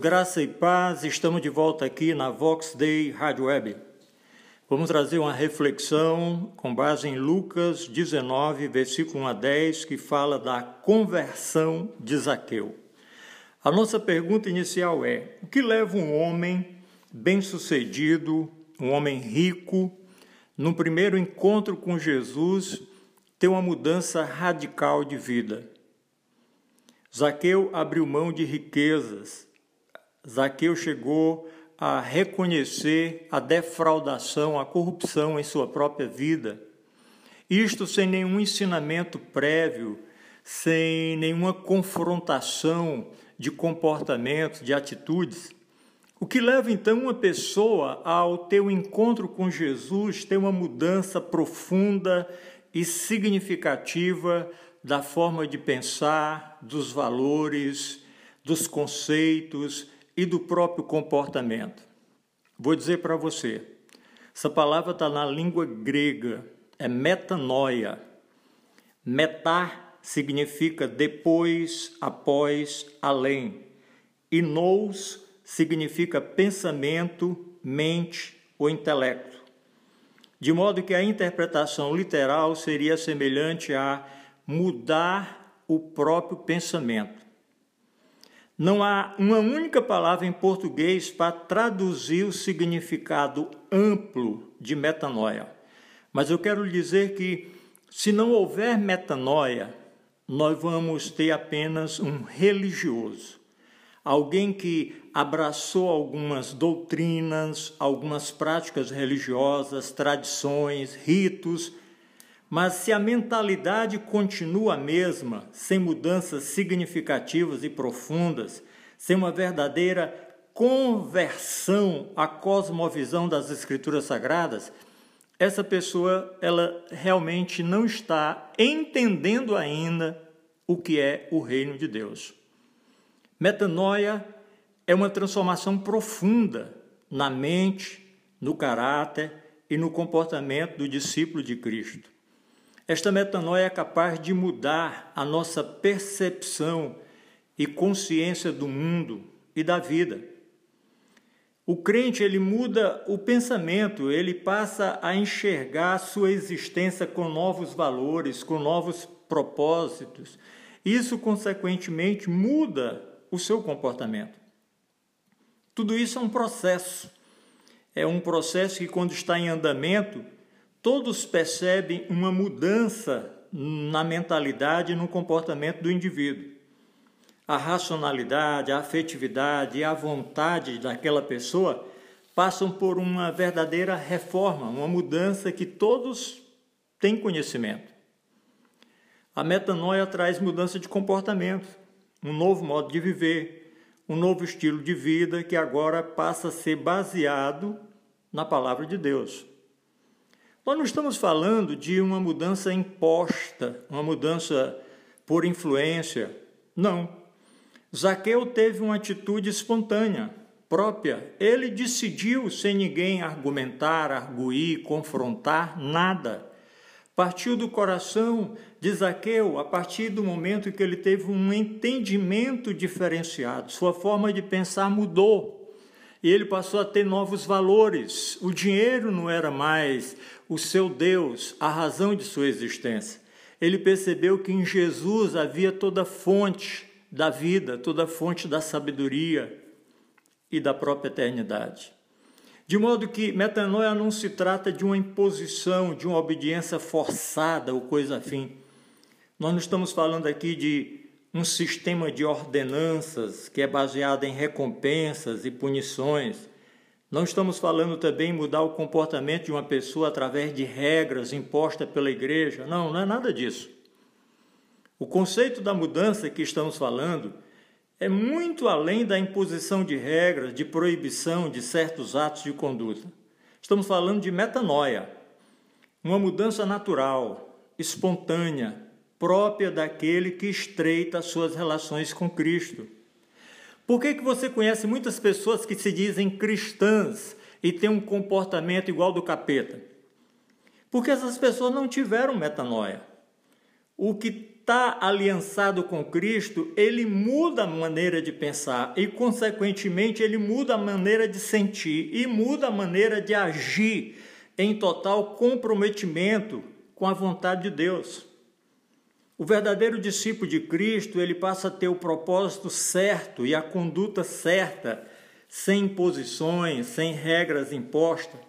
Graça e paz. Estamos de volta aqui na Vox Day Rádio Web. Vamos trazer uma reflexão com base em Lucas 19, versículo 1 a 10, que fala da conversão de Zaqueu. A nossa pergunta inicial é: o que leva um homem bem-sucedido, um homem rico, no primeiro encontro com Jesus, ter uma mudança radical de vida? Zaqueu abriu mão de riquezas. Zaqueu chegou a reconhecer a defraudação, a corrupção em sua própria vida. Isto sem nenhum ensinamento prévio, sem nenhuma confrontação de comportamentos, de atitudes. O que leva então uma pessoa ao ter um encontro com Jesus, ter uma mudança profunda e significativa da forma de pensar, dos valores, dos conceitos e do próprio comportamento. Vou dizer para você, essa palavra está na língua grega, é metanoia. Metar significa depois, após, além. E nous significa pensamento, mente ou intelecto. De modo que a interpretação literal seria semelhante a mudar o próprio pensamento. Não há uma única palavra em português para traduzir o significado amplo de metanoia. Mas eu quero dizer que, se não houver metanoia, nós vamos ter apenas um religioso. Alguém que abraçou algumas doutrinas, algumas práticas religiosas, tradições, ritos, mas se a mentalidade continua a mesma, sem mudanças significativas e profundas, sem uma verdadeira conversão à cosmovisão das escrituras sagradas, essa pessoa ela realmente não está entendendo ainda o que é o reino de Deus. Metanoia é uma transformação profunda na mente, no caráter e no comportamento do discípulo de Cristo. Esta metanoia é capaz de mudar a nossa percepção e consciência do mundo e da vida. O crente ele muda o pensamento, ele passa a enxergar a sua existência com novos valores, com novos propósitos. Isso consequentemente muda o seu comportamento. Tudo isso é um processo. É um processo que quando está em andamento, todos percebem uma mudança na mentalidade e no comportamento do indivíduo. A racionalidade, a afetividade e a vontade daquela pessoa passam por uma verdadeira reforma, uma mudança que todos têm conhecimento. A metanoia traz mudança de comportamento, um novo modo de viver, um novo estilo de vida que agora passa a ser baseado na palavra de Deus. Nós não estamos falando de uma mudança imposta, uma mudança por influência. Não. Zaqueu teve uma atitude espontânea, própria. Ele decidiu, sem ninguém argumentar, arguir, confrontar, nada. Partiu do coração de Zaqueu a partir do momento que ele teve um entendimento diferenciado. Sua forma de pensar mudou e ele passou a ter novos valores. O dinheiro não era mais o seu Deus, a razão de sua existência. Ele percebeu que em Jesus havia toda a fonte da vida, toda a fonte da sabedoria e da própria eternidade. De modo que metanoia não se trata de uma imposição, de uma obediência forçada ou coisa afim. Nós não estamos falando aqui de um sistema de ordenanças que é baseado em recompensas e punições. Não estamos falando também em mudar o comportamento de uma pessoa através de regras impostas pela igreja. Não, não é nada disso. O conceito da mudança que estamos falando é muito além da imposição de regras, de proibição de certos atos de conduta. Estamos falando de metanoia, uma mudança natural, espontânea, própria daquele que estreita suas relações com Cristo. Por que, que você conhece muitas pessoas que se dizem cristãs e têm um comportamento igual do capeta? Porque essas pessoas não tiveram metanoia. O que está aliançado com Cristo, ele muda a maneira de pensar e, consequentemente, ele muda a maneira de sentir e muda a maneira de agir em total comprometimento com a vontade de Deus. O verdadeiro discípulo de Cristo, ele passa a ter o propósito certo e a conduta certa, sem imposições, sem regras impostas.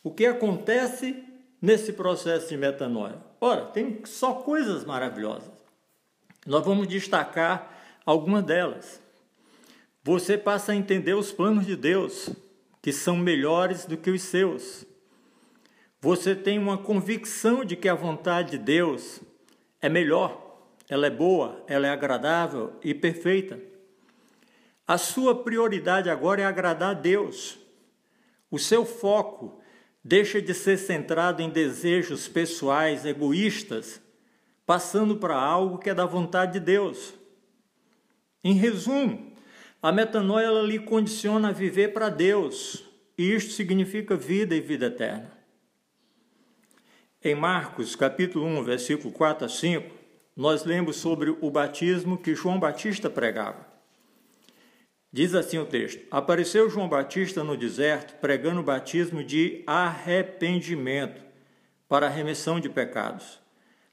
O que acontece nesse processo de metanoia? Ora, tem só coisas maravilhosas. Nós vamos destacar algumas delas. Você passa a entender os planos de Deus, que são melhores do que os seus. Você tem uma convicção de que a vontade de Deus é melhor, ela é boa, ela é agradável e perfeita. A sua prioridade agora é agradar a Deus. O seu foco deixa de ser centrado em desejos pessoais egoístas, passando para algo que é da vontade de Deus. Em resumo, a metanoia ela lhe condiciona a viver para Deus, e isto significa vida e vida eterna. Em Marcos, capítulo 1, versículo 4 a 5, nós lemos sobre o batismo que João Batista pregava. Diz assim o texto: Apareceu João Batista no deserto, pregando o batismo de arrependimento para a remissão de pecados.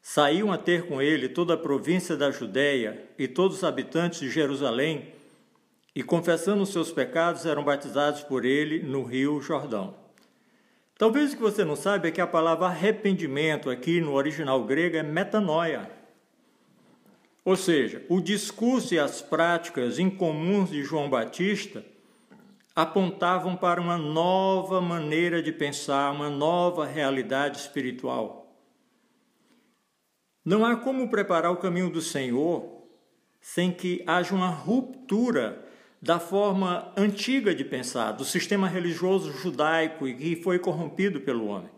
Saíam a ter com ele toda a província da Judéia e todos os habitantes de Jerusalém, e confessando os seus pecados, eram batizados por ele no rio Jordão. Talvez o que você não saiba é que a palavra arrependimento aqui no original grego é metanoia. Ou seja, o discurso e as práticas incomuns de João Batista apontavam para uma nova maneira de pensar, uma nova realidade espiritual. Não há como preparar o caminho do Senhor sem que haja uma ruptura da forma antiga de pensar, do sistema religioso judaico e que foi corrompido pelo homem.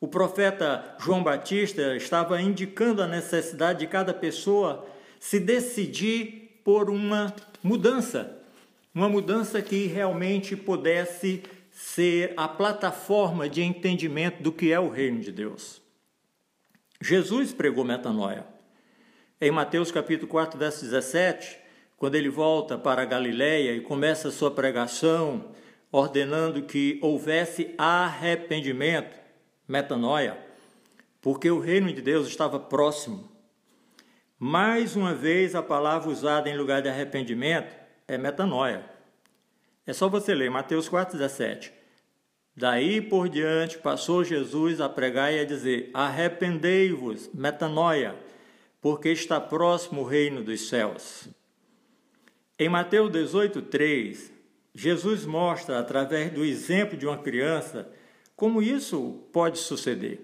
O profeta João Batista estava indicando a necessidade de cada pessoa se decidir por uma mudança, uma mudança que realmente pudesse ser a plataforma de entendimento do que é o reino de Deus. Jesus pregou metanoia. Em Mateus capítulo 4, verso 17, quando ele volta para a Galiléia e começa sua pregação, ordenando que houvesse arrependimento, metanoia, porque o reino de Deus estava próximo. Mais uma vez, a palavra usada em lugar de arrependimento é metanoia. É só você ler Mateus 4,17. Daí por diante passou Jesus a pregar e a dizer: Arrependei-vos, metanoia, porque está próximo o reino dos céus. Em Mateus 18,3, Jesus mostra, através do exemplo de uma criança, como isso pode suceder.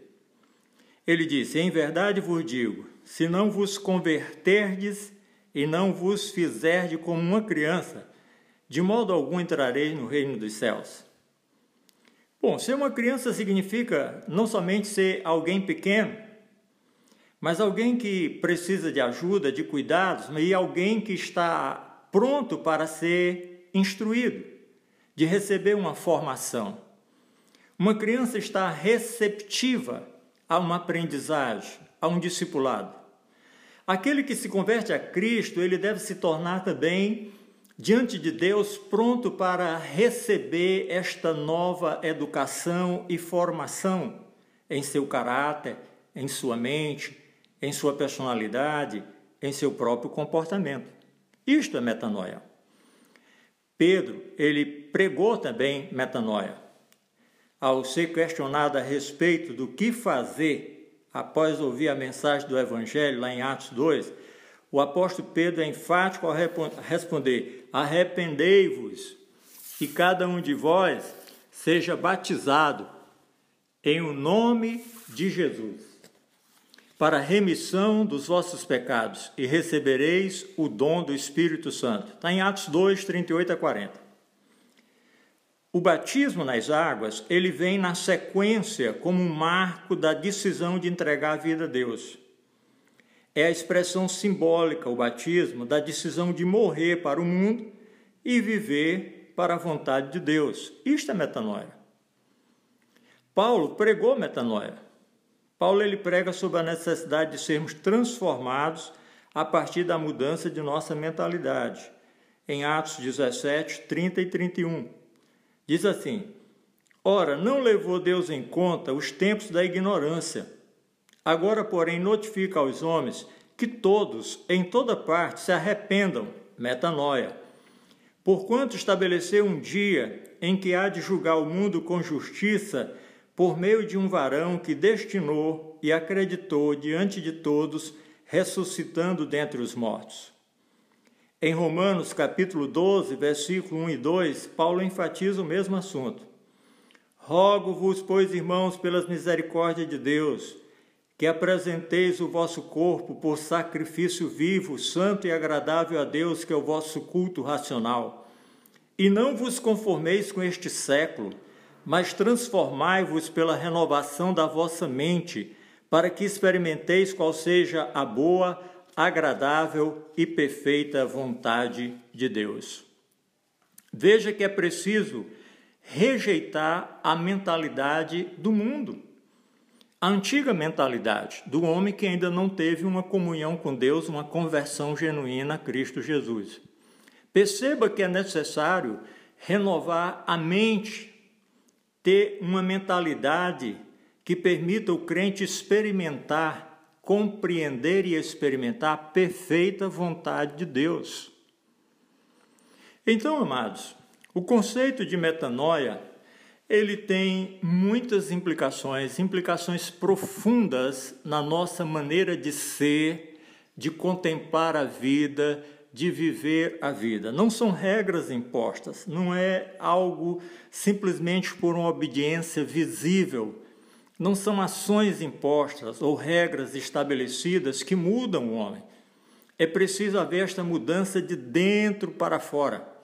Ele disse: Em verdade vos digo, se não vos converterdes e não vos fizerdes como uma criança, de modo algum entrareis no reino dos céus. Bom, ser uma criança significa não somente ser alguém pequeno, mas alguém que precisa de ajuda, de cuidados, e alguém que está pronto para ser instruído, de receber uma formação. Uma criança está receptiva a uma aprendizagem, a um discipulado. Aquele que se converte a Cristo, ele deve se tornar também diante de Deus pronto para receber esta nova educação e formação em seu caráter, em sua mente, em sua personalidade, em seu próprio comportamento. Isto é metanoia. Pedro, ele pregou também metanoia. Ao ser questionado a respeito do que fazer após ouvir a mensagem do Evangelho, lá em Atos 2, o apóstolo Pedro é enfático ao responder: Arrependei-vos e cada um de vós seja batizado em o nome de Jesus para a remissão dos vossos pecados e recebereis o dom do Espírito Santo. Está em Atos 2, 38 a 40. O batismo nas águas, ele vem na sequência como um marco da decisão de entregar a vida a Deus. É a expressão simbólica, o batismo, da decisão de morrer para o mundo e viver para a vontade de Deus. Isto é metanoia. Paulo pregou metanoia. Paulo ele prega sobre a necessidade de sermos transformados a partir da mudança de nossa mentalidade. Em Atos 17, 30 e 31. Diz assim: Ora, não levou Deus em conta os tempos da ignorância. Agora, porém, notifica aos homens que todos, em toda parte, se arrependam, metanoia. Porquanto estabeleceu um dia em que há de julgar o mundo com justiça, por meio de um varão que destinou e acreditou diante de todos, ressuscitando dentre os mortos. Em Romanos capítulo 12, versículo 1 e 2, Paulo enfatiza o mesmo assunto. Rogo-vos, pois, irmãos, pelas misericórdias de Deus, que apresenteis o vosso corpo por sacrifício vivo, santo e agradável a Deus, que é o vosso culto racional. E não vos conformeis com este século, mas transformai-vos pela renovação da vossa mente, para que experimenteis qual seja a boa, agradável e perfeita vontade de Deus. Veja que é preciso rejeitar a mentalidade do mundo a antiga mentalidade do homem que ainda não teve uma comunhão com Deus, uma conversão genuína a Cristo Jesus. Perceba que é necessário renovar a mente, ter uma mentalidade que permita o crente experimentar, compreender e experimentar a perfeita vontade de Deus. Então, amados, o conceito de metanoia ele tem muitas implicações, implicações profundas na nossa maneira de ser, de contemplar a vida, de viver a vida. Não são regras impostas, não é algo simplesmente por uma obediência visível. Não são ações impostas ou regras estabelecidas que mudam o homem. É preciso haver esta mudança de dentro para fora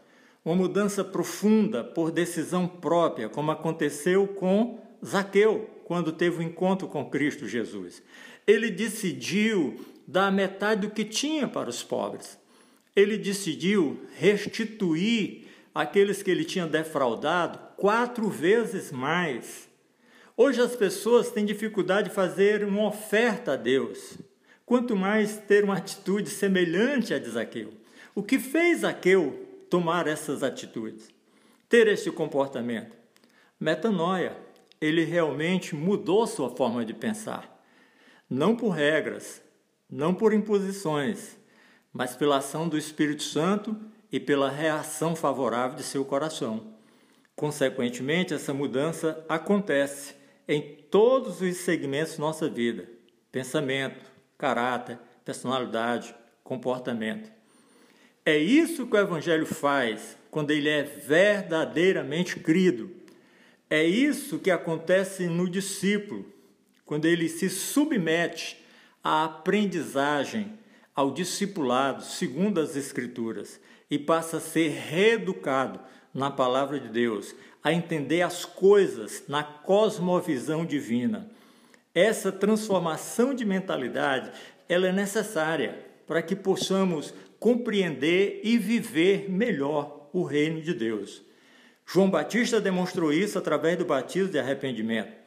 uma mudança profunda por decisão própria, como aconteceu com Zaqueu, quando teve o um encontro com Cristo Jesus. Ele decidiu dar metade do que tinha para os pobres. Ele decidiu restituir aqueles que ele tinha defraudado quatro vezes mais. Hoje as pessoas têm dificuldade de fazer uma oferta a Deus, quanto mais ter uma atitude semelhante a de Zaqueu. O que fez Zaqueu tomar essas atitudes, ter esse comportamento. Metanoia, ele realmente mudou sua forma de pensar, não por regras, não por imposições, mas pela ação do Espírito Santo e pela reação favorável de seu coração. Consequentemente, essa mudança acontece em todos os segmentos da nossa vida: pensamento, caráter, personalidade, comportamento. É isso que o Evangelho faz quando ele é verdadeiramente crido. É isso que acontece no discípulo, quando ele se submete à aprendizagem, ao discipulado, segundo as Escrituras, e passa a ser reeducado na palavra de Deus, a entender as coisas na cosmovisão divina. Essa transformação de mentalidade, ela é necessária para que possamos compreender e viver melhor o reino de Deus. João Batista demonstrou isso através do batismo de arrependimento.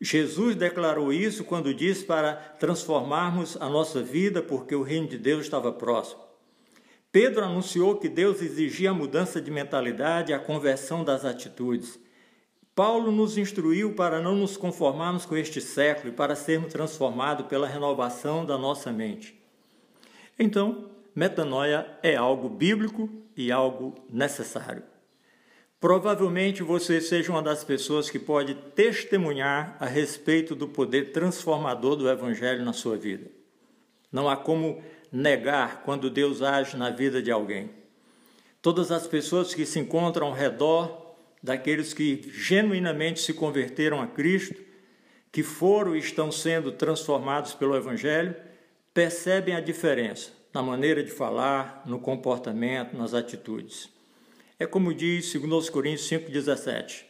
Jesus declarou isso quando disse para transformarmos a nossa vida porque o reino de Deus estava próximo. Pedro anunciou que Deus exigia a mudança de mentalidade e a conversão das atitudes. Paulo nos instruiu para não nos conformarmos com este século e para sermos transformados pela renovação da nossa mente. Então, metanoia é algo bíblico e algo necessário. Provavelmente você seja uma das pessoas que pode testemunhar a respeito do poder transformador do Evangelho na sua vida. Não há como negar quando Deus age na vida de alguém. Todas as pessoas que se encontram ao redor daqueles que genuinamente se converteram a Cristo, que foram e estão sendo transformados pelo Evangelho, percebem a diferença na maneira de falar, no comportamento, nas atitudes. É como diz 2 Coríntios 5,17: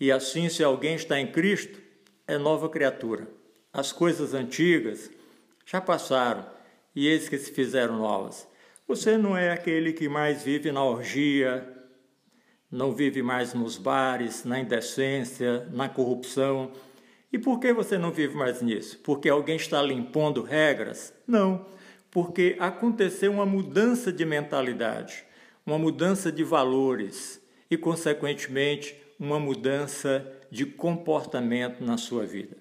E assim, se alguém está em Cristo, é nova criatura. As coisas antigas já passaram e eis que se fizeram novas. Você não é aquele que mais vive na orgia, não vive mais nos bares, na indecência, na corrupção. E por que você não vive mais nisso? Porque alguém está lhe impondo regras? Não, porque aconteceu uma mudança de mentalidade, uma mudança de valores e, consequentemente, uma mudança de comportamento na sua vida.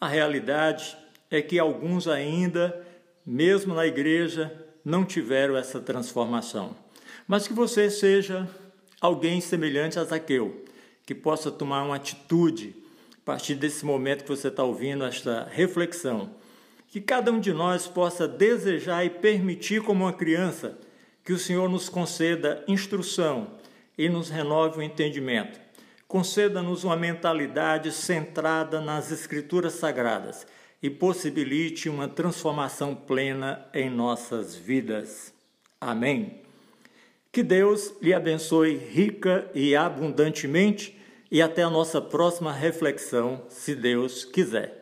A realidade é que alguns ainda, mesmo na igreja, não tiveram essa transformação. Mas que você seja alguém semelhante a Zaqueu, que possa tomar uma atitude a partir desse momento que você está ouvindo esta reflexão. Que cada um de nós possa desejar e permitir, como uma criança, que o Senhor nos conceda instrução e nos renove o entendimento. Conceda-nos uma mentalidade centrada nas Escrituras Sagradas e possibilite uma transformação plena em nossas vidas. Amém. Que Deus lhe abençoe rica e abundantemente e até a nossa próxima reflexão, se Deus quiser.